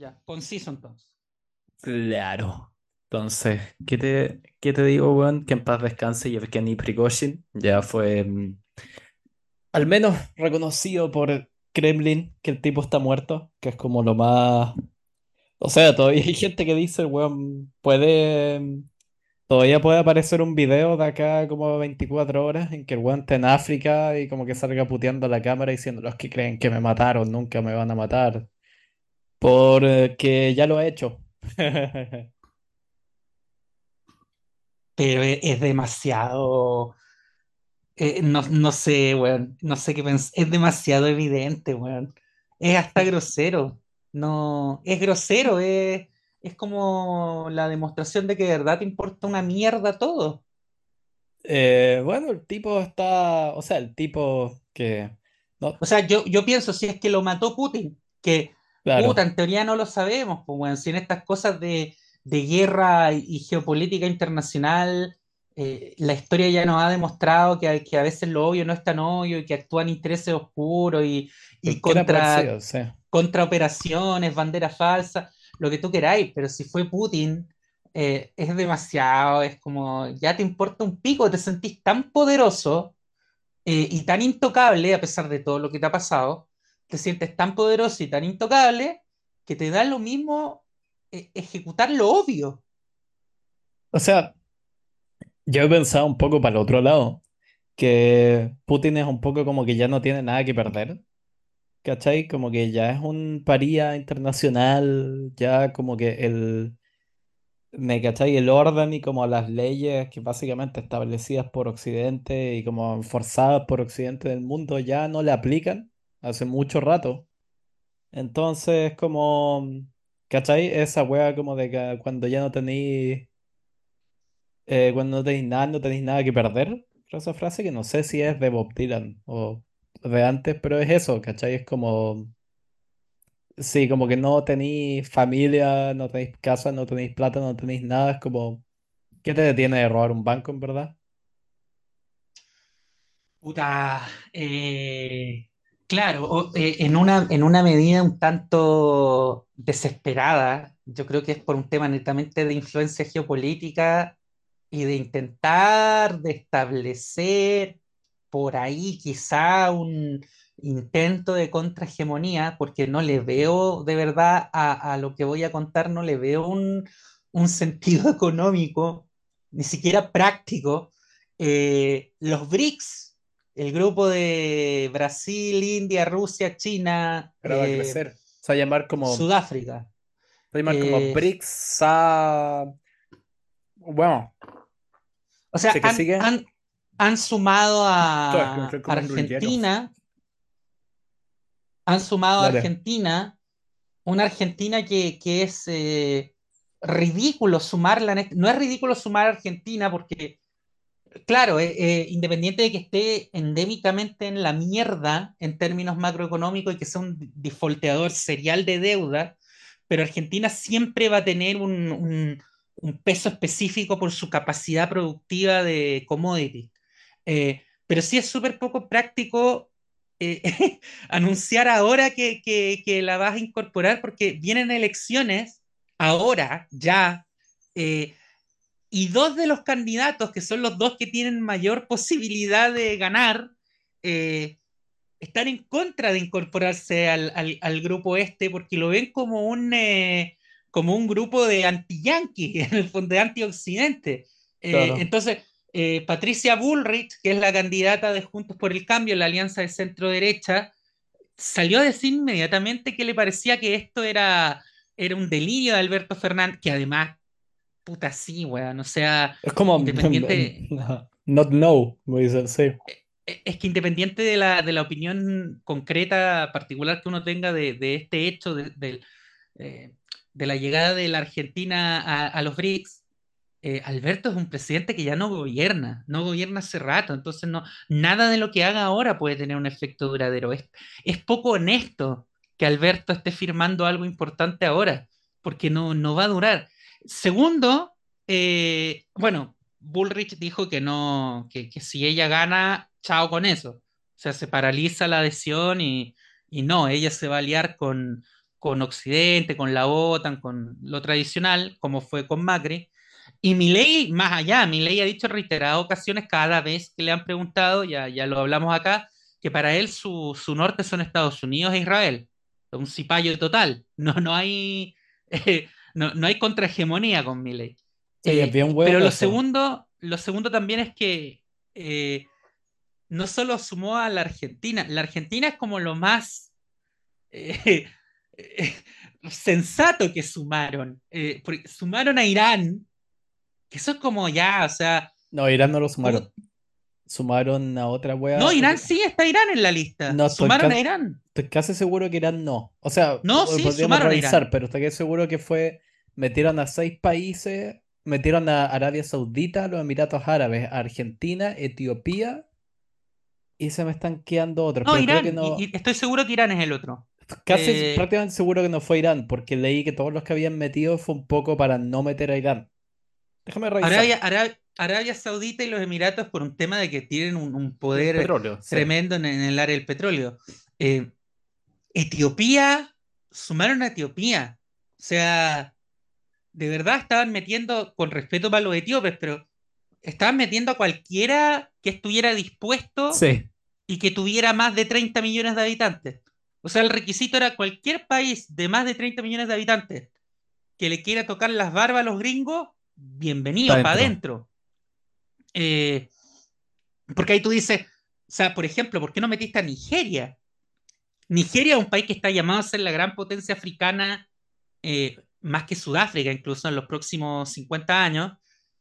Ya, conciso entonces. Claro. Entonces, ¿qué te, qué te digo, weón? Que en paz descanse Yevgeny Prigozhin. Ya fue mm, al menos reconocido por el Kremlin que el tipo está muerto, que es como lo más... O sea, todavía hay gente que dice, weón, puede... mm, Todavía puede aparecer un video de acá como 24 horas en que el weón está en África y como que salga puteando a la cámara diciendo los que creen que me mataron, nunca me van a matar. Porque ya lo ha hecho. Pero es, es demasiado. eh, no, no sé, weón. No sé qué pensar. Es demasiado evidente, weón. Es hasta grosero. No, es grosero, es, es como la demostración de que de verdad te importa una mierda todo. Eh, bueno, el tipo está, o sea, el tipo que, no, O sea, yo, yo pienso, si es que lo mató Putin, que puta, claro, en teoría no lo sabemos, pues bueno, si en estas cosas de, de guerra y, y geopolítica internacional, eh, la historia ya nos ha demostrado que, que a veces lo obvio no es tan obvio y que actúan intereses oscuros y, sí. contra operaciones, banderas falsas, lo que tú queráis, pero si fue Putin, eh, es demasiado, es como, ya te importa un pico, te sentís tan poderoso eh, y tan intocable, a pesar de todo lo que te ha pasado, te sientes tan poderoso y tan intocable que te da lo mismo eh, ejecutar lo obvio. O sea, yo he pensado un poco para el otro lado, que Putin es un poco como que ya no tiene nada que perder, ¿cachai? Como que ya es un paría internacional, ya como que el, ¿me cachai? El orden y como las leyes que básicamente establecidas por Occidente y como forzadas por Occidente del mundo ya no le aplican hace mucho rato. Entonces, como, ¿cachai? Esa wea como de que cuando ya no tenéis, eh, cuando no tenéis nada, no tenéis nada que perder. Esa frase que no sé si es de Bob Dylan o de antes, pero es eso, ¿cachai? Es como, sí, como que no tenéis familia, no tenéis casa, no tenéis plata, no tenéis nada. Es como, ¿qué te detiene de robar un banco en verdad? Puta, eh, claro, eh, en una, en una medida un tanto desesperada, yo creo que es por un tema netamente de influencia geopolítica y de intentar de establecer por ahí quizá un intento de contrahegemonía, porque no le veo de verdad a, a lo que voy a contar, no le veo un, un sentido económico, ni siquiera práctico. Eh, los BRICS, el grupo de Brasil, India, Rusia, China, Pero va a eh, crecer. Se va a llamar como, Sudáfrica. se va a llamar como eh, BRICS. a- Bueno, o sea, han, sigue. han, han sumado a. Argentina, han sumado a. Argentina, una Argentina que, que es eh, ridículo sumarla, no es ridículo sumar a Argentina porque, claro, eh, eh, independiente de que esté endémicamente en la mierda en términos macroeconómicos y que sea un defaulteador serial de deuda, pero Argentina siempre va a tener un, peso específico por su capacidad productiva de commodity. Eh, pero sí es súper poco práctico anunciar ahora que, la vas a incorporar porque vienen elecciones ahora, ya, y dos de los candidatos, que son los dos que tienen mayor posibilidad de ganar, eh, están en contra de incorporarse al, al- al grupo este porque lo ven como un, eh, como un grupo de anti-yanqui, en el fondo de anti-occidente. Eh, Claro. entonces, Patricia Bullrich, que es la candidata de Juntos por el Cambio, la alianza de centro-derecha, salió a decir inmediatamente que le parecía que esto era, era un delirio de Alberto Fernández, que además, puta sí, weón, o sea, Es como independiente, not know, como dicen, sí. e, es que independiente de la, de la opinión concreta, particular que uno tenga de, de este hecho, de, del, eh, de la llegada de la Argentina a, a los BRICS, eh, Alberto es un presidente que ya no gobierna, no gobierna hace rato, entonces no, nada de lo que haga ahora puede tener un efecto duradero. Es, es poco honesto que Alberto esté firmando algo importante ahora, porque no, no va a durar. Segundo, eh, bueno, Bullrich dijo que no, que, si ella gana, chao con eso. O sea, se paraliza la adhesión y, no, ella se va a aliar con, con Occidente, con la OTAN, con lo tradicional, como fue con Macri. Y Milei, más allá, Milei ha dicho en reiteradas ocasiones, cada vez que le han preguntado, ya, ya lo hablamos acá, que para él su, su norte son Estados Unidos e Israel. Un cipayo total. No, no hay, eh, no, no hay contrahegemonía con Milei. Sí, es Eh, bien pero lo eso. segundo, lo segundo también es que eh, no solo sumó a la Argentina, la Argentina es como lo más eh, sensato que sumaron. Eh, porque sumaron a Irán, que eso es como ya, o sea, No, Irán no lo sumaron. Sumaron a otra wea. no, Irán sí está Irán en la lista. No, Sumaron a Irán. Estoy casi seguro que Irán no. O sea, No, sí, podríamos sumaron a revisar, Irán. pero estoy casi seguro que fue. Metieron a seis países, metieron a Arabia Saudita, los Emiratos Árabes, Argentina, Etiopía, y se me están quedando otros. No, Pero creo Irán, que no. y, y estoy seguro que Irán es el otro. Casi Eh, prácticamente seguro que no fue Irán, porque leí que todos los que habían metido fue un poco para no meter a Irán. Déjame revisar. Arabia, Arabia, Arabia Saudita y los Emiratos por un tema de que tienen un, poder petróleo, sí. tremendo en, en el área del petróleo. Eh, Etiopía, sumaron a Etiopía. O sea, de verdad estaban metiendo, con respeto para los etíopes, pero estaban metiendo a cualquiera que estuviera dispuesto Sí, y que tuviera más de 30 millones de habitantes. O sea, el requisito era cualquier país de más de 30 millones de habitantes que le quiera tocar las barbas a los gringos, bienvenido Pa' para dentro. adentro. Eh, porque ahí tú dices, o sea, por ejemplo, ¿por qué no metiste a Nigeria? Nigeria es un país que está llamado a ser la gran potencia africana, eh, más que Sudáfrica, incluso en los próximos 50 años,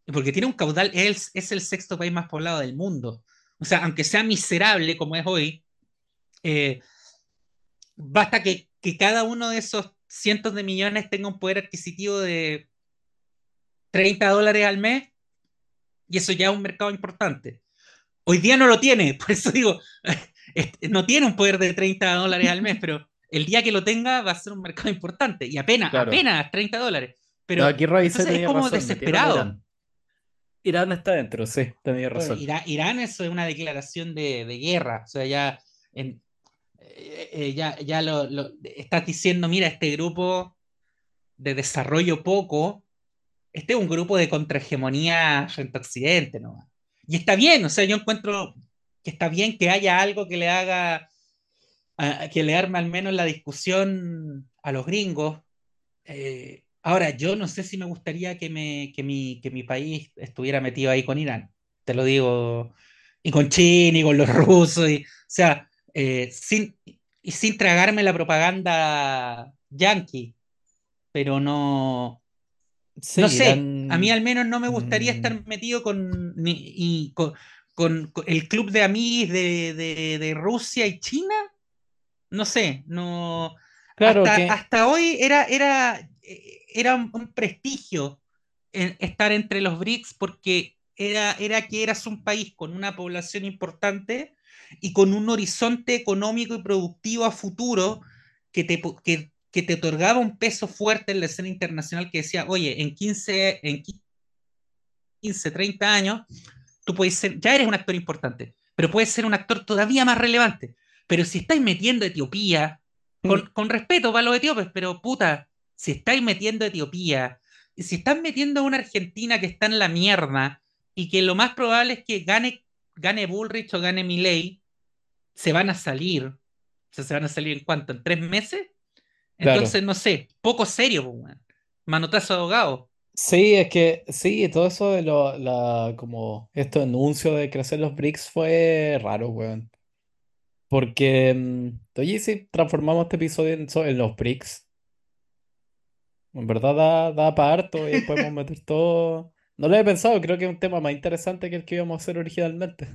porque tiene un caudal, es, el sexto país más poblado del mundo. O sea, aunque sea miserable como es hoy, eh, basta que, cada uno de esos cientos de millones tenga un poder adquisitivo de 30 dólares al mes, y eso ya es un mercado importante. Hoy día no lo tiene, por eso digo, no tiene un poder de 30 dólares al mes, pero el día que lo tenga va a ser un mercado importante, y apenas, Claro. apenas 30 dólares. Pero No, aquí entonces es como razón, desesperado. Irán. Irán está dentro, sí, tenía Bueno, razón. Irán, Irán eso es una declaración de, de guerra, o sea, ya, en- eh, eh, ya, ya lo, lo- estás diciendo, mira, este grupo de desarrollo poco, este es un grupo de contrahegemonía frente a Occidente, ¿no? Y está bien, o sea, yo encuentro que está bien que haya algo que le haga, a- que le arme al menos la discusión a los gringos. Eh, ahora, yo no sé si me gustaría que, me, que, mi, que mi país estuviera metido ahí con Irán, te lo digo, y con China y con los rusos, y, o sea, eh, sin, y sin tragarme la propaganda yanqui, pero no, Sí, no sé, Irán- a mí al menos no me gustaría Mm. estar metido con, ni- y con, con- con el club de amigos de, de- de Rusia y China. No sé, no. Claro hasta, que- hasta hoy era, era, eh, era un, prestigio en- estar entre los BRICS porque era, era que eras un país con una población importante y con un horizonte económico y productivo a futuro que te, que, que te otorgaba un peso fuerte en la escena internacional que decía, oye, en 15, en 15 30 años, tú puedes ser, ya eres un actor importante, pero puedes ser un actor todavía más relevante. Pero si estáis metiendo Etiopía, con, Mm. con respeto para los etíopes, pero puta, si estáis metiendo Etiopía, si estás metiendo a una Argentina que está en la mierda y que lo más probable es que gane, gane Bullrich o gane Milei, se van a salir. O sea, se van a salir en cuánto, en tres meses. Claro. Entonces, no sé, poco serio. Manotazo de ahogado. Sí, es que sí, todo eso de lo, la, como estos anuncios de crecer los BRICS fue raro, weón. Porque, mm, oye, si transformamos este episodio en, los BRICS, en verdad da, da para harto y podemos meter todo. No lo he pensado, creo que es un tema más interesante que el que íbamos a hacer originalmente.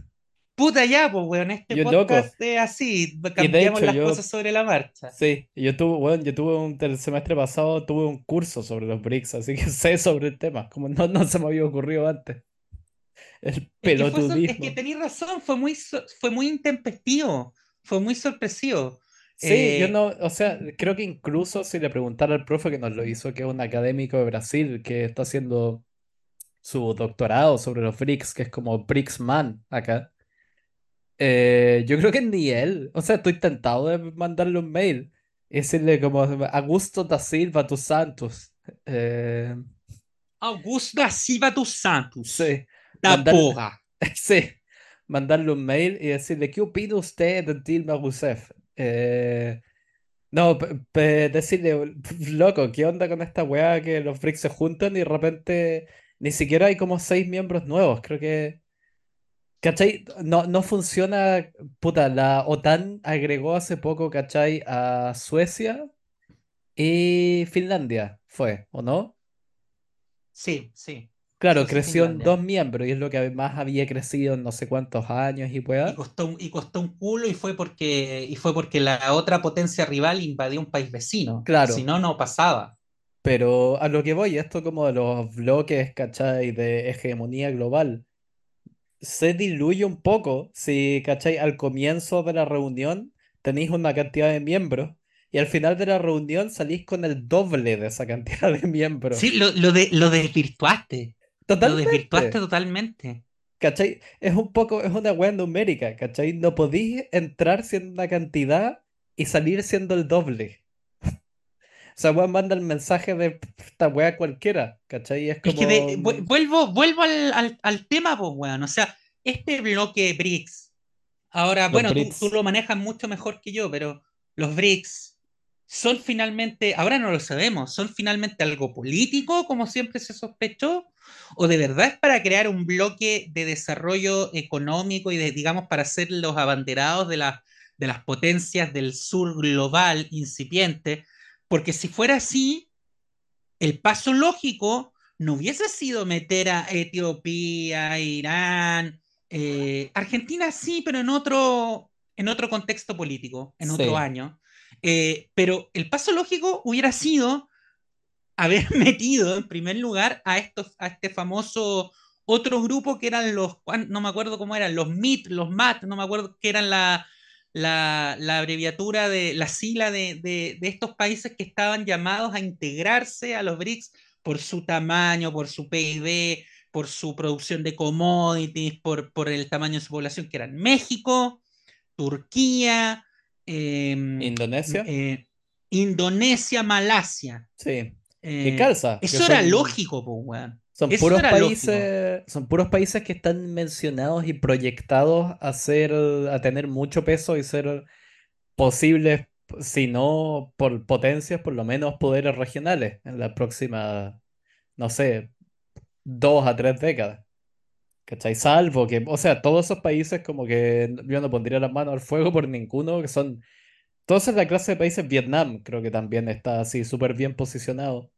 Puta ya, pues, weón, este Yo podcast es así, cambiamos hecho, las yo- cosas sobre la marcha. Sí, yo tuve, bueno, yo tuve un, el semestre pasado tuve un curso sobre los BRICS, así que sé sobre el tema, como no, no se me había ocurrido antes. El Es que, fue es pelotudismo. que tenéis razón, fue muy, fue muy intempestivo, fue muy sorpresivo. Sí, yo Eh, no, o sea, creo que incluso si le preguntara al profe que nos lo hizo, que es un académico de Brasil que está haciendo su doctorado sobre los BRICS, que es como BRICSman acá, eh, yo creo que ni él, o sea, estoy tentado de mandarle un mail y decirle como Augusto da Silva dos Santos. Eh, Augusto da Silva dos Santos. sí, Da mandar, porra. sí, mandarle un mail y decirle, ¿qué opina usted de Dilma Rousseff? Eh, no, decirle, loco, ¿qué onda con esta weá que los BRICS se juntan y de repente ni siquiera hay como seis miembros nuevos? Creo que, ¿cachai? No, no funciona, puta, la OTAN agregó hace poco, ¿cachai? A Suecia y Finlandia, fue, ¿o no? Sí, sí. Claro, Suecia y creció en dos miembros y es lo que más había crecido en no sé cuántos años y Y weá. costó, y costó un culo y fue porque, y fue porque la otra potencia rival invadió un país vecino. Si Claro, no, no pasaba. pero a lo que voy, esto como de los bloques, ¿cachai? De hegemonía global. Se diluye un poco si, ¿cachai? Al comienzo de la reunión tenéis una cantidad de miembros y al final de la reunión salís con el doble de esa cantidad de miembros. Sí, lo, lo, de, lo desvirtuaste. Lo desvirtuaste Totalmente, totalmente. ¿cachai? Es un poco, es una wea numérica, ¿cachai? No podéis entrar siendo una cantidad y salir siendo el doble. O sea, weón manda el mensaje de "Pff, esta wea cualquiera, ¿cachai? Es Es que como... de- mm, vuelvo, vuelvo al, al, al tema, pues, weón. O sea, este bloque BRICS, ahora, Los bueno, tú, lo manejas mucho mejor que yo, pero los BRICS son finalmente, ahora no lo sabemos, son finalmente algo político, como siempre se sospechó, o de verdad es para crear un bloque de desarrollo económico y de, digamos, para ser los abanderados de, la- de las potencias del sur global incipiente, porque si fuera así el paso lógico no hubiese sido meter a Etiopía, Irán, eh, Argentina sí, pero en otro, en otro contexto político, en otro Sí, año. Eh, pero el paso lógico hubiera sido haber metido en primer lugar a, estos, a este famoso otro grupo que eran los, no me acuerdo cómo eran, los MIT, los MAT, no me acuerdo qué eran la, la, la abreviatura de la sigla de, de, de, estos países que estaban llamados a integrarse a los BRICS por su tamaño, por su PIB, por su producción de commodities, por, por el tamaño de su población, que eran México, Turquía, eh, Indonesia. eh, Indonesia, Malasia. Sí. Que Eh, calza, que eso era son... lógico, pues, weón. Son Eso puros países, son puros países que están mencionados y proyectados a ser, a tener mucho peso y ser posibles, si no por potencias, por lo menos poderes regionales en la próxima, no sé, dos a tres décadas. ¿Cachai? Salvo que, o sea, todos esos países como que yo no pondría las manos al fuego por ninguno, que son, todos es la clase de países, Vietnam creo que también está así súper bien posicionado.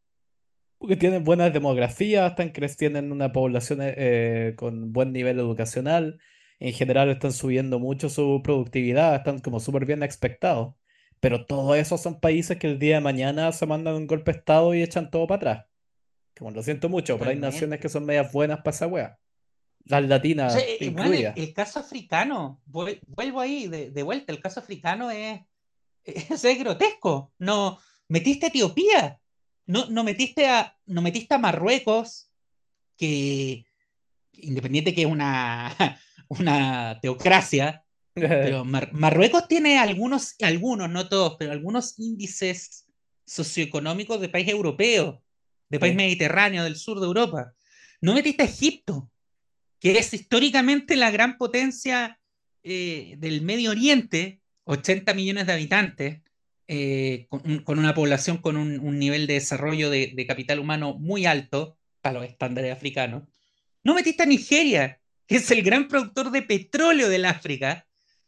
Porque tienen buenas demografías, están creciendo en una población eh, con buen nivel educacional. En general están subiendo mucho su productividad, están como súper bien expectados. Pero todos esos son países que el día de mañana se mandan un golpe de estado y echan todo para atrás. Como lo siento mucho, pero hay naciones que son medias buenas para esa wea. Las O sea, latinas eh, el, incluidas. el caso africano, vuel- vuelvo ahí de, de vuelta, el caso africano es, es, es grotesco. No, metiste a Etiopía, no, no metiste a, no metiste a Marruecos, que independiente que es una, una teocracia, pero Mar- Marruecos tiene algunos, algunos, no todos, pero algunos índices socioeconómicos de país europeo, de país Sí, mediterráneo, del sur de Europa. No metiste a Egipto, que es históricamente la gran potencia eh, del Medio Oriente, 80 millones de habitantes, eh, con, con, una población con un, un nivel de desarrollo de, de, capital humano muy alto para los estándares africanos. No metiste a Nigeria, que es el gran productor de petróleo del África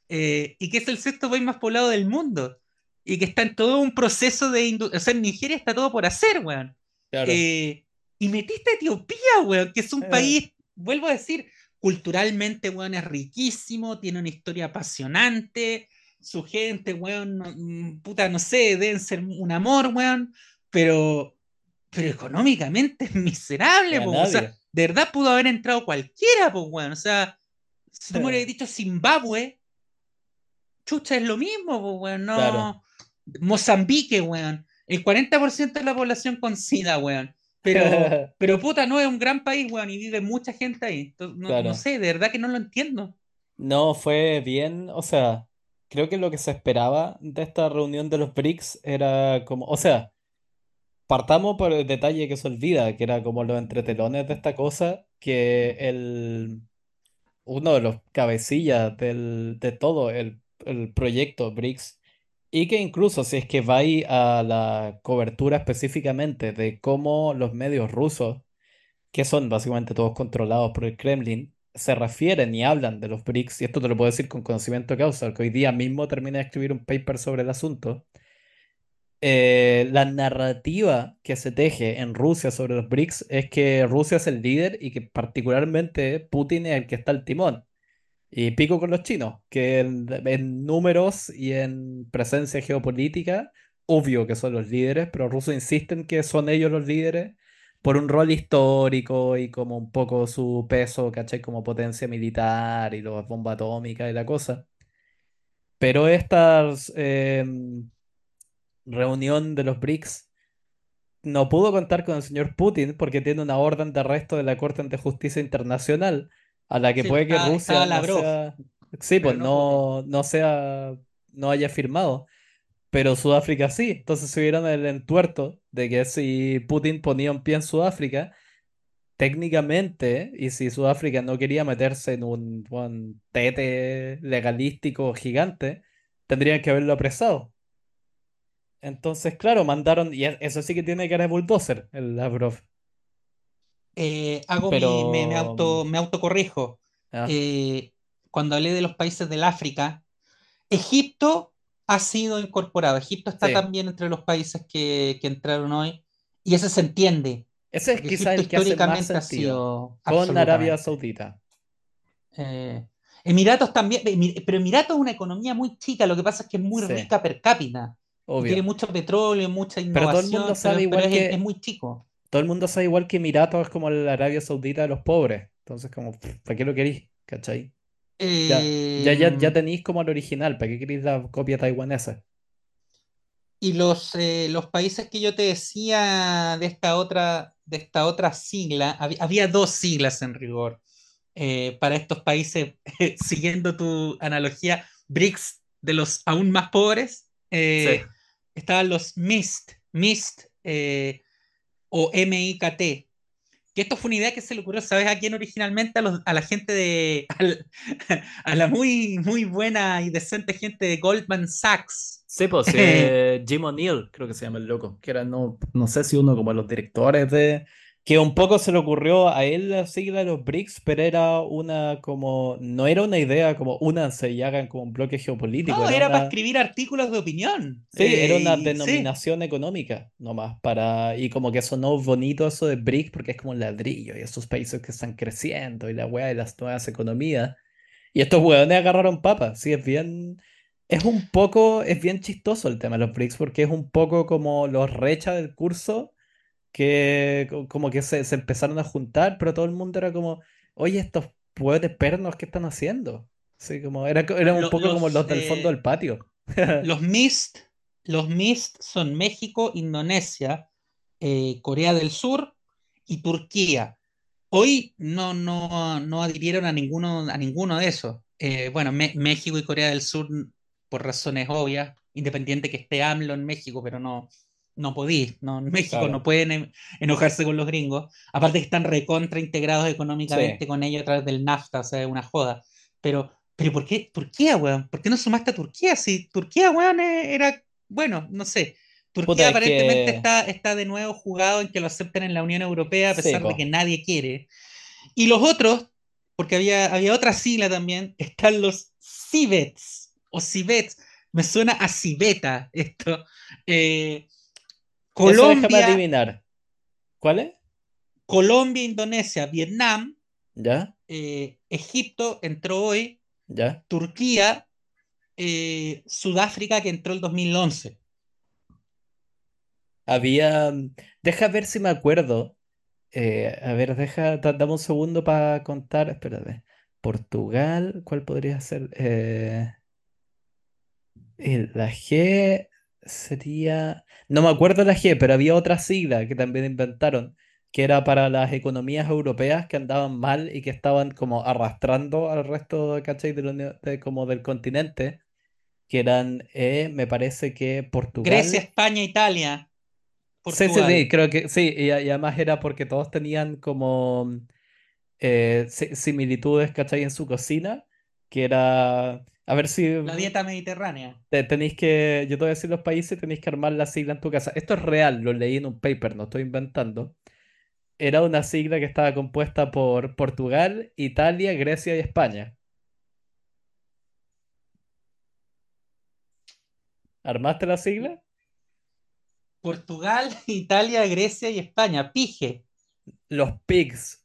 eh, y que es el sexto país más poblado del mundo y que está en todo un proceso de... O sea, en Nigeria está todo por hacer, weón. claro. Eh, y metiste a Etiopía, weón, que es un Eh, país, vuelvo a decir, culturalmente, weón, es riquísimo, tiene una historia apasionante, su gente, weón, no, puta, no sé, deben ser un amor, weón, pero, pero económicamente es miserable, po, o sea, de verdad pudo haber entrado cualquiera, pues, weón, o sea, si tú me hubieras dicho Zimbabue, chucha, es lo mismo, pues, weón, Claro. no, Mozambique, weón, el 40% de la población con SIDA, weón. Pero, pero puta, no es un gran país, weón, y vive mucha gente ahí. No, sé, de verdad que no lo entiendo. No, fue bien, o sea. Creo que lo que se esperaba de esta reunión de los BRICS era como, o sea, partamos por el detalle que se olvida, que era como los entretelones de esta cosa, que el, uno de los cabecillas del, de todo el, el proyecto BRICS, y que incluso si es que va ahí a la cobertura específicamente de cómo los medios rusos, que son básicamente todos controlados por el Kremlin, se refieren y hablan de los BRICS, y esto te lo puedo decir con conocimiento de causa, porque hoy día mismo terminé de escribir un paper sobre el asunto. eh, la narrativa que se teje en Rusia sobre los BRICS es que Rusia es el líder y que particularmente Putin es el que está al timón. Y pico con los chinos, que en, en números y en presencia geopolítica, obvio que son los líderes, pero rusos insisten que son ellos los líderes por un rol histórico y como un poco su peso, ¿cachai? Como potencia militar y las bombas atómicas y la cosa. Pero esta em, reunión de los BRICS no pudo contar con el señor Putin porque tiene una orden de arresto de la Corte ante Justicia Internacional a la que Sí, puede que estaba, Rusia estaba no sea, sí, pero pues no no, no sea, no haya firmado, pero Sudáfrica sí. Entonces se vieron el entuerto de que si Putin ponía un pie en Sudáfrica, técnicamente, y si Sudáfrica no quería meterse en un, un tete legalístico gigante, tendrían que haberlo apresado. Entonces, claro, mandaron, y e- eso sí que tiene cara de bulldozer, el Lavrov. Eh, hago mi, me, me Pero, mm, auto, me autocorrijo. ah, Eh, cuando hablé de los países del África, Egipto ha sido incorporado. Egipto está sí. también entre los países que, que entraron hoy y eso se entiende, Ese es quizás el que hace más ha sido Con Arabia. Saudita. eh, Emiratos también, Emi- pero Emiratos es una economía muy chica, lo que pasa es que es muy Sí, rica per cápita tiene mucho petróleo, mucha Pero todo el mundo innovación, sabe pero, igual es, es que, muy chico. todo el mundo sabe igual que Emiratos es como la Arabia Saudita de los pobres. Entonces, como, ¿para qué lo queréis? ¿Cachai? Ya, ya, ya, ya Eh, tenéis como el original. ¿Para qué queréis la copia taiwanesa? Y los, eh, los países que yo te decía de esta otra, de esta otra sigla, hab- había dos siglas en rigor eh, para estos países, siguiendo tu analogía, BRICS de los aún más pobres, Sí. eh, estaban los MIST, MIST eh, o MIKT, que esto fue una idea que se le ocurrió, ¿sabes a quién originalmente? A, los- a la gente de, al- a la muy, muy buena y decente gente de Goldman Sachs. Sí, pues eh, Jim O'Neill, creo que se llama el loco, que era, no, no sé si uno como los directores de... Que un poco se le ocurrió a él la sigla de los BRICS, pero era una como... No era una idea como únanse y hagan como un bloque geopolítico, No, era era para una... escribir artículos de opinión. Sí, era Eh, una sí. denominación económica nomás para... Y como que sonó bonito eso de BRICS porque es como un ladrillo y esos países que están creciendo y la weá de las nuevas economías. Y estos hueones agarraron papas, sí, es bien, es un poco, es bien chistoso el tema de los BRICS porque es un poco como los recha del curso que co- como que se, se empezaron a juntar, pero todo el mundo era como, oye, estos hueones pernos, ¿qué están haciendo? Sí, como, era, era un Lo- poco como los, los del fondo del eh, patio. los MIST, los MIST son México, Indonesia, eh, Corea del Sur y Turquía. Hoy no, no, no adhirieron a ninguno, a ninguno de esos. Eh, bueno, México y Corea del Sur, por razones obvias, independiente que esté AMLO en México, pero no, no podí. No, México no pueden en- enojarse con los gringos. Aparte que están recontra integrados sí. económicamente con ellos a través del NAFTA, o sea, es una joda. Pero, pero ¿por qué Turquía, weón? ¿Por qué no sumaste a Turquía? Si Turquía, weón, eh, era, bueno, no sé. Puta, Turquía es aparentemente que, está, está de nuevo jugado en que lo acepten en la Unión Europea a sí, pesar de que nadie quiere. Y los otros, porque había, había otra sigla también, están los CIVETs o CIVETs. Me suena a civeta esto. Eh, eso Colombia, adivinar. ¿Cuál es? Colombia, Indonesia, Vietnam, ¿Ya? eh, Egipto entró hoy, ¿Ya? Turquía, eh, Sudáfrica que entró el 2011. Había, deja ver si me acuerdo. Eh, a ver, deja, da- dame un segundo para contar. Espérate. Portugal, ¿cuál podría ser? Eh, la G sería. No me acuerdo la G, pero había otra sigla que también inventaron, que era para las economías europeas que andaban mal y que estaban como arrastrando al resto, ¿cachai? De la de- como del continente. que eran, eh, me parece que Grecia, Portugal. España, Italia, Sí, sí, sí, Portugal. creo que sí, y, además era porque todos tenían como eh, si- similitudes, ¿cachai? En su cocina, que era, a ver si La dieta mediterránea. te- tenéis que, yo te voy a decir los países, tenéis que armar la sigla en tu casa. Esto es real, lo leí en un paper, no estoy inventando. Era una sigla que estaba compuesta por Portugal, Italia, Grecia y España. ¿Armaste la sigla? Portugal, Italia, Grecia y España. Pige. Los pigs.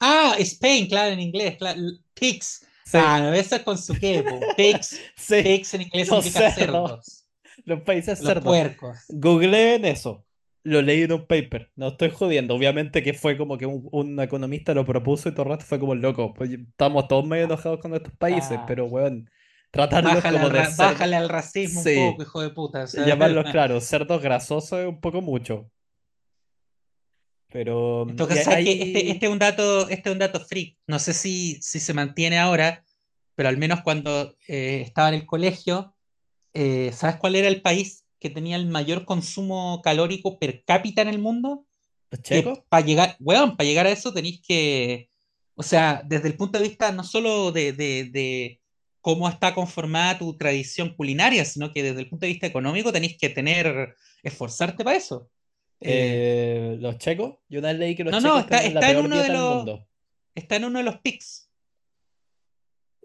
Ah, Spain, claro, en inglés. Claro. Pigs. Sí, Ah, eso es con su qué, po. Pigs. sí, Pigs en inglés los significa cerdos, cerdos. los países Los cerdos. puercos. Googleen eso. Lo leí en un paper. No estoy jodiendo. Obviamente que fue como que un, un economista lo propuso y todo el rato fue como loco. Pues estamos todos medio enojados con estos países, Ah, pero weón, tratarlos bájale como al, de cerdos. bájale al racismo un poco, hijo de puta. llamarlos, claro, cerdos grasosos es un poco mucho. Pero En mm, que este, hay. este es un dato, este es un dato freak. No sé si, si se mantiene ahora, pero al menos cuando eh, estaba en el colegio, eh, ¿sabes cuál era el país que tenía el mayor consumo calórico per cápita en el mundo? ¿Los Que checos? para llegar, weón, para llegar a eso tenéis que, o sea, desde el punto de vista no solo de, de- de cómo está conformada tu tradición culinaria, sino que desde el punto de vista económico tenéis que tener, esforzarte para eso. Eh, Eh, ¿los checos? Yo una vez leí que los no, no, checos está, la está en peor uno de los, mundo. está en uno de los PICs,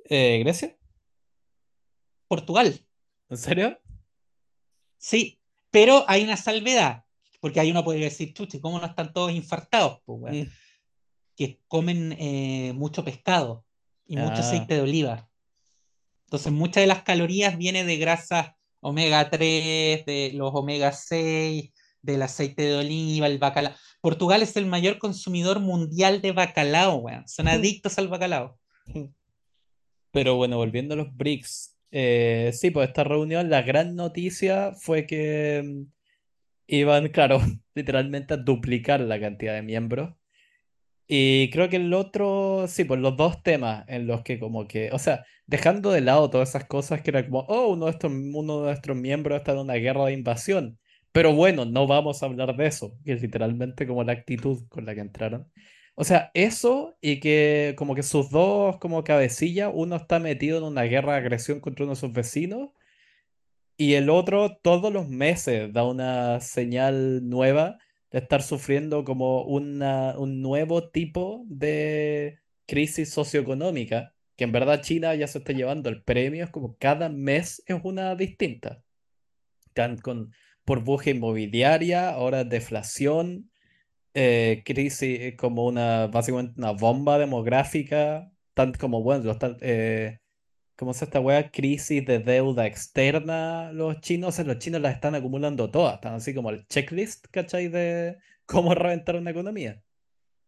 Eh, ¿Grecia? Portugal, ¿En serio? sí, pero hay una salvedad, porque ahí uno podría decir, chuchi, ¿cómo no están todos infartados? Pues? Mm. que comen eh, mucho pescado y mucho Ah, aceite de oliva. Entonces, muchas de las calorías vienen de grasas omega 3, de los omega 6, del aceite de oliva, el bacalao. Portugal es el mayor consumidor mundial de bacalao, weón. Son adictos al bacalao. Pero bueno, volviendo a los BRICS. eh, sí, pues esta reunión, la gran noticia fue que mm, iban, claro, literalmente a duplicar la cantidad de miembros. Y creo que el otro, sí, pues los dos temas en los que como que, o sea, dejando de lado todas esas cosas que era como, oh, uno de estos, uno de nuestros miembros está en una guerra de invasión. Pero bueno, no vamos a hablar de eso, que es literalmente como la actitud con la que entraron. O sea, eso y que como que sus dos como cabecillas, uno está metido en una guerra de agresión contra uno de sus vecinos y el otro todos los meses da una señal nueva de estar sufriendo como una, un nuevo tipo de crisis socioeconómica, que en verdad China ya se está llevando el premio, es como cada mes es una distinta. Con burbuja inmobiliaria, ahora deflación, eh, crisis eh, como una, básicamente una bomba demográfica, tan como, bueno, lo están, eh, ¿Cómo se esta wea? Crisis de deuda externa. Los chinos, los chinos las están acumulando todas. Están así como el checklist, ¿cachai? De cómo reventar una economía.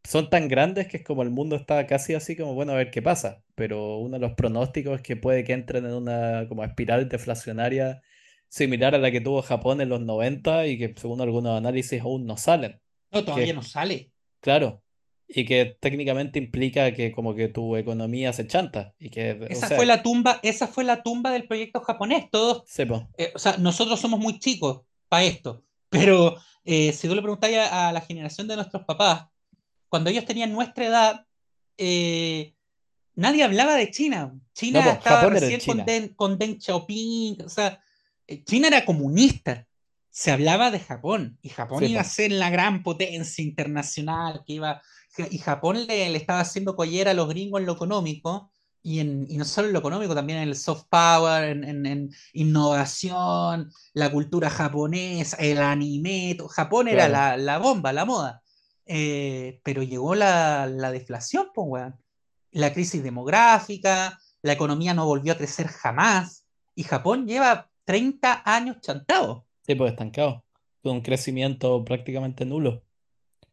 Son tan grandes que es como el mundo está casi así como, bueno, a ver qué pasa. Pero uno de los pronósticos es que puede que entren en una como espiral deflacionaria similar a la que tuvo Japón en los 90 y que según algunos análisis aún no salen. No, todavía Que no sale. Claro. Y que técnicamente implica que como que tu economía se chanta. Y que, o Esa fue la tumba, esa fue la tumba del proyecto japonés. Todos, sepa. eh, o sea, nosotros somos muy chicos para esto, pero eh, si tú le preguntas a, a la generación de nuestros papás, cuando ellos tenían nuestra edad, eh, nadie hablaba de China. No, China pues estaba Japón recién con. Deng, con Deng Xiaoping, o sea, China era comunista. Se hablaba de Japón y Japón Sí, iba a ser la gran potencia internacional que iba y Japón le, le estaba haciendo collera a los gringos en lo económico y, en, y no solo en lo económico, también en el soft power, en, en- en innovación, la cultura japonesa, el anime. Japón era la, la bomba, la moda. Eh, pero llegó la, la deflación, pues, weón la crisis demográfica, la economía no volvió a crecer jamás, y Japón lleva 30 años chantado. Sí, pues estancado. Con un crecimiento prácticamente nulo.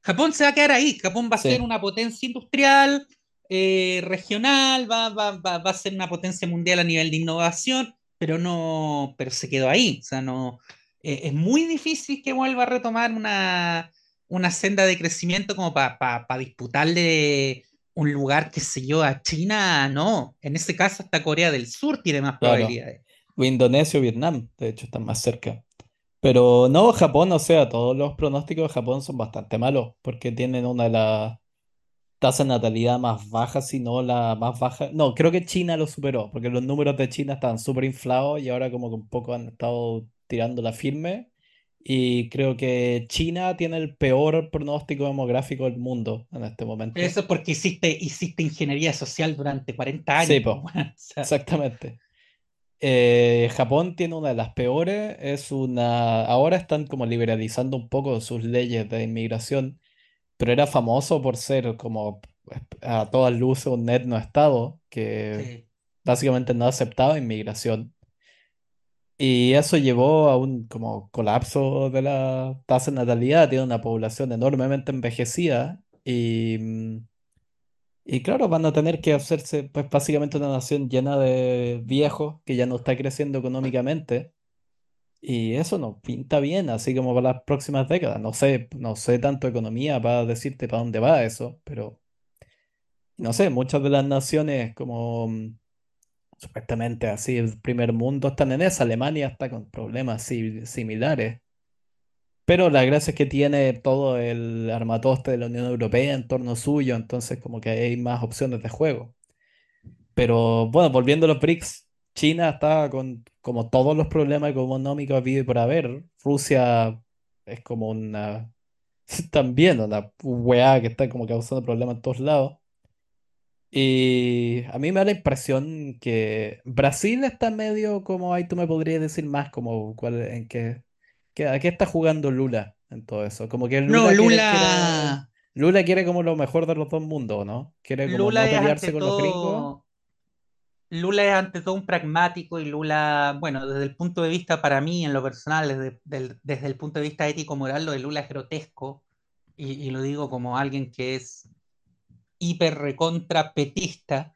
Japón se va a quedar ahí, Japón va a ser una potencia industrial, eh, regional, va, va, va, va a ser una potencia mundial a nivel de innovación, pero no, pero se quedó ahí, o sea, no, eh, es muy difícil que vuelva a retomar una, una senda de crecimiento como para pa, pa disputarle un lugar, qué sé yo, a China, no, en ese caso hasta Corea del Sur tiene más claro. probabilidades. Indonesia o Vietnam, de hecho, están más cerca. Pero no, Japón, o sea, todos los pronósticos de Japón son bastante malos, porque tienen una de las tasas de natalidad más bajas, si no la más baja. No, creo que China lo superó, porque los números de China estaban súper inflados y ahora como que un poco han estado tirando la firme. Y creo que China tiene el peor pronóstico demográfico del mundo en este momento. Eso es porque hiciste, hiciste ingeniería social durante 40 años. Sí, po. O sea, exactamente. Eh, Japón tiene una de las peores, es una... Ahora están como liberalizando un poco sus leyes de inmigración, pero era famoso por ser como a todas luces un etno estado que sí. básicamente no aceptaba inmigración. Y eso llevó a un como colapso de la tasa de natalidad, tiene una población enormemente envejecida y... y claro, van a tener que hacerse pues básicamente una nación llena de viejos que ya no está creciendo económicamente. Y eso no pinta bien, así como para las próximas décadas. No sé, no sé tanto economía para decirte para dónde va eso, pero no sé, muchas de las naciones como mm, supuestamente así el primer mundo están en esa. Alemania está con problemas si- similares. Pero la gracia es que tiene todo el armatoste de la Unión Europea en torno suyo, entonces como que hay más opciones de juego. Pero bueno, volviendo a los BRICS, China está con como todos los problemas económicos habidos y por haber. Rusia es como una también una weá que está como causando problemas en todos lados. Y a mí me da la impresión que Brasil está medio como ahí tú me podrías decir más como cuál en qué, qué- a qué está jugando Lula en todo eso. Como que No, Lula quiere, quiere Lula, Lula quiere como lo mejor de los dos mundos, ¿no? Quiere como Lula no pelearse con los gringos. Lula es ante todo un pragmático y Lula, bueno, desde el punto de vista para mí, en lo personal, desde, del- desde el punto de vista ético-moral, lo de Lula es grotesco y, y lo digo como alguien que es hiper recontra petista,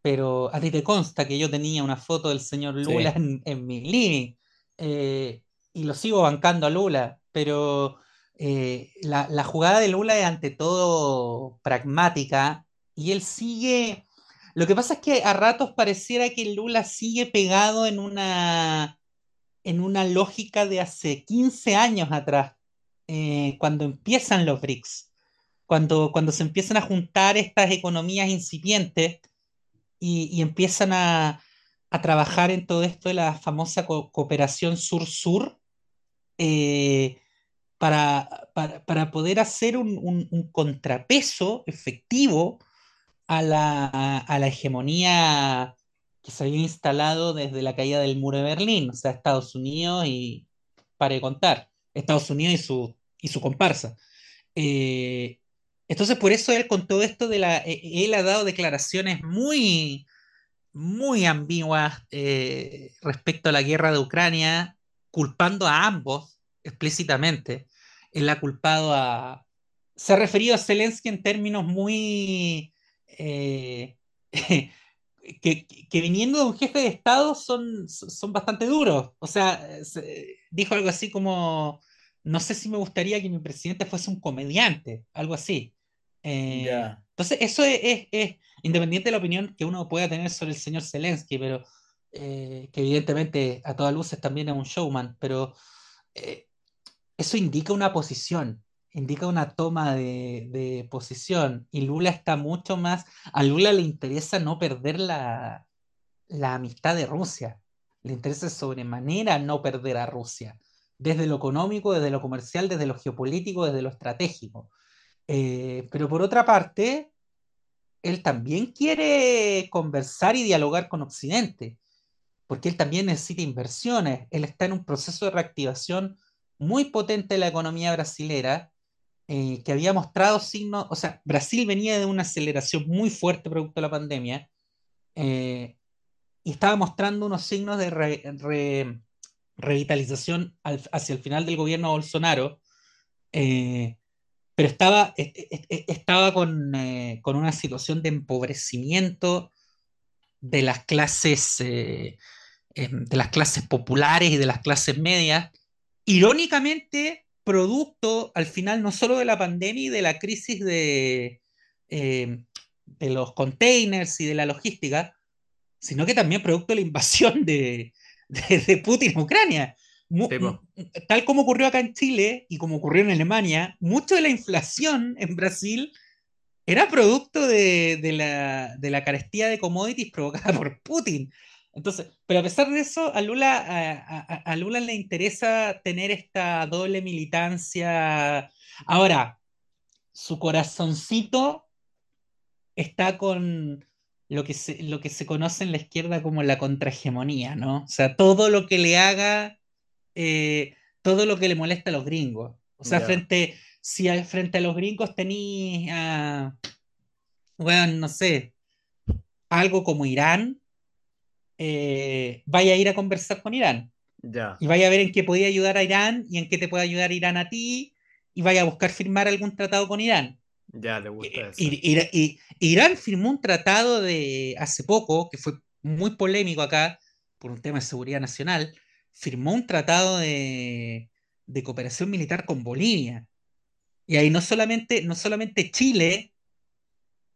pero a ti te consta que yo tenía una foto del señor Lula Sí, en, en mi living eh, y lo sigo bancando a Lula, pero eh, la, la jugada de Lula es ante todo pragmática y él sigue... Lo que pasa es que a ratos pareciera que Lula sigue pegado en una, en una lógica de hace 15 años atrás, eh, cuando empiezan los BRICS cuando, cuando se empiezan a juntar estas economías incipientes y, y empiezan a, a trabajar en todo esto de la famosa co- cooperación sur-sur, eh, para, para, poder hacer un, contrapeso efectivo a la, hegemonía que se había instalado desde la caída del muro de Berlín, o sea, Estados Unidos y, para contar, Estados Unidos y su, y su comparsa. Eh, entonces, por eso él con todo esto de la, eh, él ha dado declaraciones muy, muy ambiguas eh, respecto a la guerra de Ucrania, culpando a ambos explícitamente. Él ha culpado a, se ha referido a Zelensky en términos muy eh, que, que viniendo de un jefe de Estado son, son bastante duros. O sea, se- dijo algo así como, no sé si me gustaría que mi presidente fuese un comediante, algo así. Eh, entonces, eso es, es- es independiente de la opinión que uno pueda tener sobre el señor Zelensky, pero eh, que evidentemente a todas luces también es un showman, pero eh, eso indica una posición, indica una toma de, de posición, y Lula está mucho más, a Lula le interesa no perder la, la amistad de Rusia, le interesa sobremanera no perder a Rusia, desde lo económico, desde lo comercial, desde lo geopolítico, desde lo estratégico. Eh, pero por otra parte, él también quiere conversar y dialogar con Occidente porque él también necesita inversiones. Él está en un proceso de reactivación muy potente de la economía brasilera, eh, que había mostrado signos, o sea, Brasil venía de una aceleración muy fuerte producto de la pandemia, eh, y estaba mostrando unos signos de re- re- revitalización al- hacia el final del gobierno de Bolsonaro, eh, pero estaba, estaba con una situación de empobrecimiento de las clases eh, eh, de las clases populares y de las clases medias, irónicamente producto al final no solo de la pandemia y de la crisis de, eh, de los containers y de la logística, sino que también producto de la invasión de, de, Putin a Ucrania. tal como ocurrió acá en Chile y como ocurrió en Alemania, mucho de la inflación en Brasil era producto de, la, de la carestía de commodities provocada por Putin. Entonces, pero a pesar de eso, a Lula, a, Lula le interesa tener esta doble militancia. Ahora, su corazoncito está con lo que se, lo que se conoce en la izquierda como la contrahegemonía, ¿no? O sea, todo lo que le haga, eh, todo lo que le molesta a los gringos. O sea, frente, si frente a los gringos tenía, bueno, no sé, algo como Irán, eh, vaya a ir a conversar con Irán. Y vaya a ver en qué podía ayudar a Irán y en qué te puede ayudar Irán a ti y vaya a buscar firmar algún tratado con Irán. Ya, le gusta eh, eso. Irán firmó un tratado de hace poco, que fue muy polémico acá, por un tema de seguridad nacional, firmó un tratado de, de cooperación militar con Bolivia. Y ahí no solamente, no solamente Chile,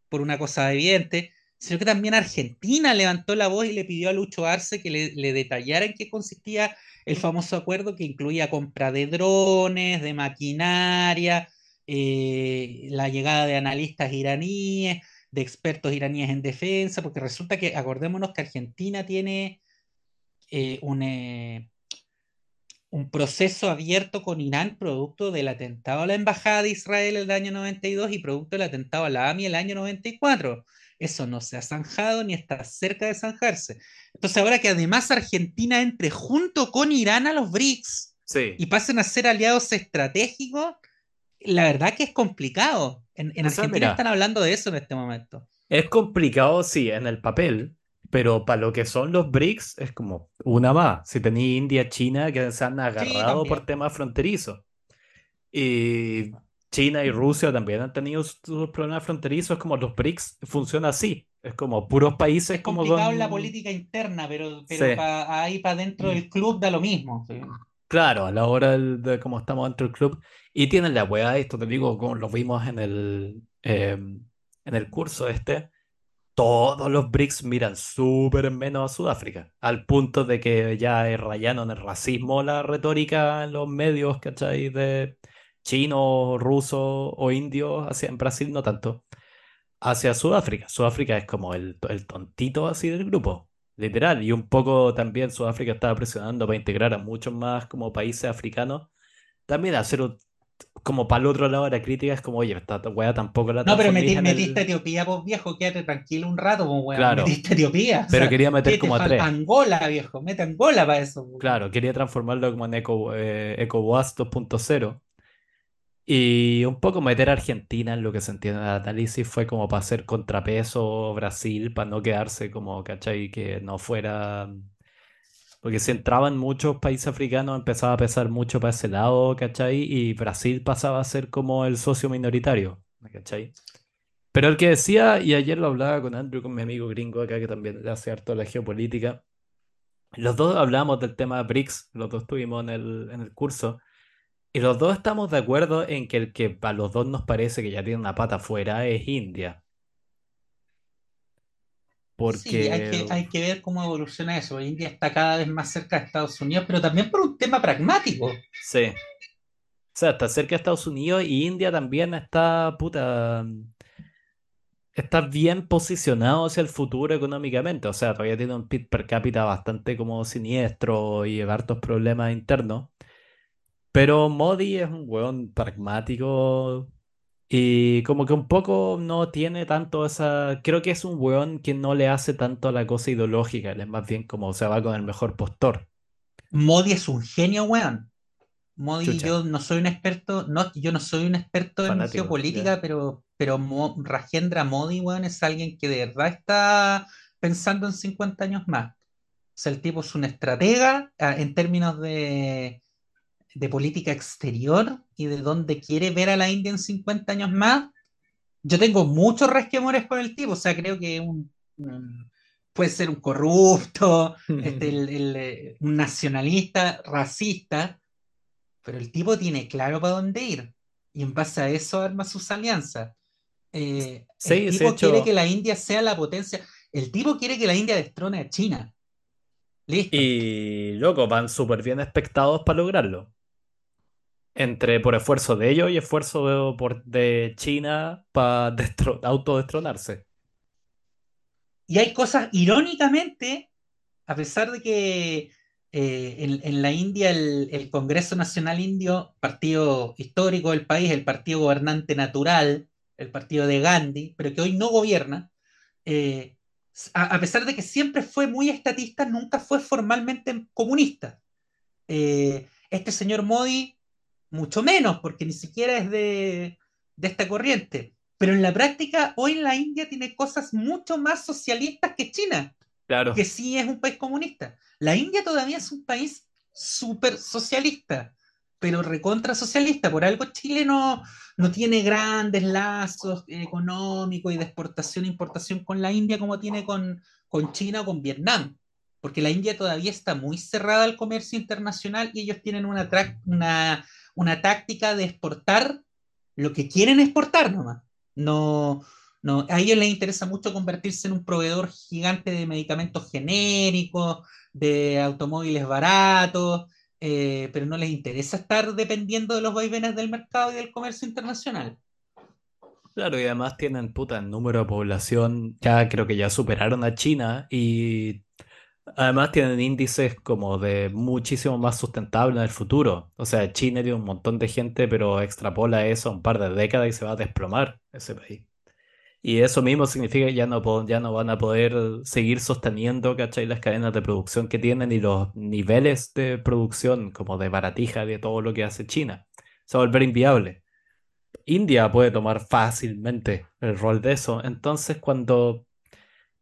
por una cosa evidente, sino que también Argentina levantó la voz y le pidió a Lucho Arce que le, detallara en qué consistía el famoso acuerdo que incluía compra de drones, de maquinaria, eh, la llegada de analistas iraníes, de expertos iraníes en defensa, porque resulta que, acordémonos que Argentina tiene eh, un, eh, un proceso abierto con Irán producto del atentado a la Embajada de Israel el año 92 y producto del atentado a la AMI el año 94. Eso no se ha zanjado ni está cerca de zanjarse. Entonces, ahora que además Argentina entre junto con Irán a los BRICS y pasen a ser aliados estratégicos, la verdad que es complicado. En, Argentina están hablando de eso en este momento. Es complicado, sí, en el papel, pero para lo que son los BRICS es como una más. Si tenéis India, China, que se han agarrado por temas fronterizos. Y China y Rusia también han tenido sus problemas fronterizos, como los BRICS funciona así. Es como puros países es como. complicado la política interna, pero, ahí para dentro del club da lo mismo. Claro, a la hora de cómo estamos dentro del club. Y tienen la weá, esto te digo, como lo vimos en el, em, en el curso este. Todos los BRICS miran súper menos a Sudáfrica, al punto de que ya rayaron el racismo la retórica en los medios, ¿cachai? De, chino, ruso o indio hacia en Brasil no tanto, hacia Sudáfrica. Sudáfrica es como el, el tontito así del grupo, literal. Y un poco también Sudáfrica estaba presionando para integrar a muchos más como países africanos. También hacer como para el otro lado de la crítica es como, oye, esta weá tampoco la No, pero metiste, Etiopía, vos viejo, quédate tranquilo un rato, pues weá. Claro. Metiste Etiopía. Pero quería meter como a tres. Angola, viejo, mete Angola para eso. Claro, quería transformarlo como en Eco, eh, EcoWAS 2.0. Y un poco meter a Argentina en lo que se entiende el análisis fue como para hacer contrapeso Brasil, para no quedarse como, ¿cachai? Que no fuera... Porque si entraban muchos países africanos empezaba a pesar mucho para ese lado, ¿cachai? Y Brasil pasaba a ser como el socio minoritario, ¿cachai? Pero el que decía, y ayer lo hablaba con Andrew, con mi amigo gringo acá, que también le hace harto la geopolítica, los dos hablábamos del tema BRICS, los dos estuvimos en el, en el curso, y los dos estamos de acuerdo en que el que a los dos nos parece que ya tiene una pata afuera es India. Porque... Sí, hay que, ver cómo evoluciona eso. India está cada vez más cerca de Estados Unidos, pero también por un tema pragmático. Sí. O sea, está cerca de Estados Unidos y India también está, puta, está bien posicionado hacia el futuro económicamente. O sea, todavía tiene un PIB per cápita bastante como siniestro y hartos problemas internos. Pero Modi es un weón pragmático y como que un poco no tiene tanto esa... Creo que es un weón que no le hace tanto a la cosa ideológica, él es más bien como se va con el mejor postor. Modi es un genio, weón. Modi, yo no soy un experto, no, yo no soy un experto en geopolítica, pero, pero Rajendra Modi, weón, es alguien que de verdad está pensando en 50 años más. O sea, el tipo es un estratega ah, en términos de, de política exterior y de dónde quiere ver a la India en 50 años más, yo tengo muchos resquemores con el tipo, o sea, creo que un, puede ser un corrupto, este, eh, un nacionalista, racista, pero el tipo tiene claro para dónde ir y en base a eso arma sus alianzas. Eh, el tipo quiere que la India sea la potencia, el tipo quiere que la India destrone a China. Listo. Y, loco, van súper bien expectados para lograrlo. Entre por esfuerzo de ellos y esfuerzo de, China para autodestronarse. Y hay cosas, irónicamente, a pesar de que eh, en, la India el, Congreso Nacional Indio, partido histórico del país, el partido gobernante natural, el partido de Gandhi, pero que hoy no gobierna, eh, a, a pesar de que siempre fue muy estatista, nunca fue formalmente comunista. Eh, este señor Modi, mucho menos, porque ni siquiera es de, de esta corriente. Pero en la práctica, hoy la India tiene cosas mucho más socialistas que China, Claro, que sí es un país comunista. La India todavía es un país súper socialista, pero recontra socialista. Por algo Chile no, no tiene grandes lazos económicos y de exportación e importación con la India como tiene con, con China o con Vietnam. Porque la India todavía está muy cerrada al comercio internacional y ellos tienen una, tra- una, una táctica de exportar lo que quieren exportar nomás. No, no, a ellos les interesa mucho convertirse en un proveedor gigante de medicamentos genéricos, de automóviles baratos, eh, pero no les interesa estar dependiendo de los vaivenes del mercado y del comercio internacional. claro, y además tienen puta el número de población, ya creo que ya superaron a China y además tienen índices como de muchísimo más sustentable en el futuro. O sea, China tiene un montón de gente, pero extrapola eso a un par de décadas y se va a desplomar ese país. Y eso mismo significa que ya no, ya no van a poder seguir sosteniendo, ¿cachai? Las cadenas de producción que tienen y los niveles de producción como de baratija de todo lo que hace China. Se va a volver inviable. India puede tomar fácilmente el rol de eso. Entonces, cuando,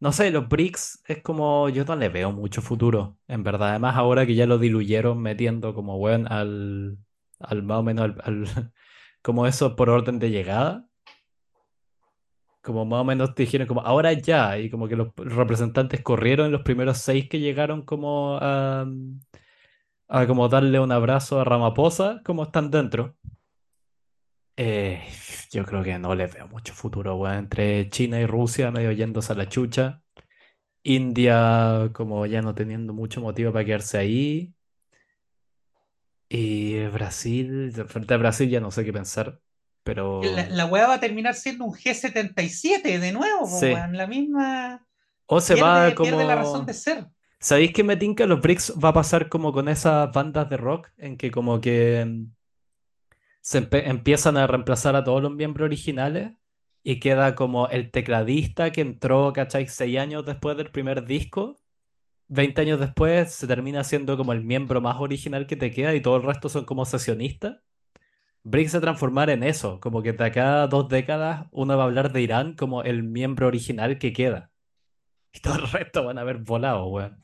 no sé, los BRICS es como, yo no le veo mucho futuro, en verdad. Además, ahora que ya lo diluyeron metiendo como, weón, al, al más o menos, al, al- como eso por orden de llegada. Como más o menos te dijeron como ahora ya, y como que los representantes corrieron los primeros seis que llegaron como a, a como darle un abrazo a Ramaphosa, como están dentro. Eh, yo creo que no les veo mucho futuro, weón. Entre China y Rusia medio yéndose a la chucha. India como ya no teniendo mucho motivo para quedarse ahí. Y Brasil, frente a Brasil ya no sé qué pensar. La, Pero la weá va a terminar siendo un G77 de nuevo, sí. weón, la misma O se va pierde, pierde la razón como... de ser. ¿Sabéis que me tinca los BRICS va a pasar como con esas bandas de rock en que como que se empiezan a reemplazar a todos los miembros originales y queda como el tecladista que entró, ¿cachai? Seis años después del primer disco, 20 años después se termina siendo como el miembro más original que te queda y todo el resto son como sesionistas? BRICS se transformar en eso, como que de acá a dos décadas uno va a hablar de Irán como el miembro original que queda. Y todo el resto van a haber volado, weón.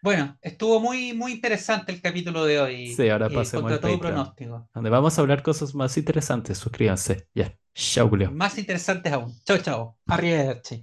Bueno, estuvo muy, muy interesante el capítulo de hoy, Sí, ahora eh, pasemos al todo pronóstico. donde vamos a hablar cosas más interesantes. Suscríbanse. Ya. Chao, Julio. Más interesantes aún. Chao, chao. Arrivederci.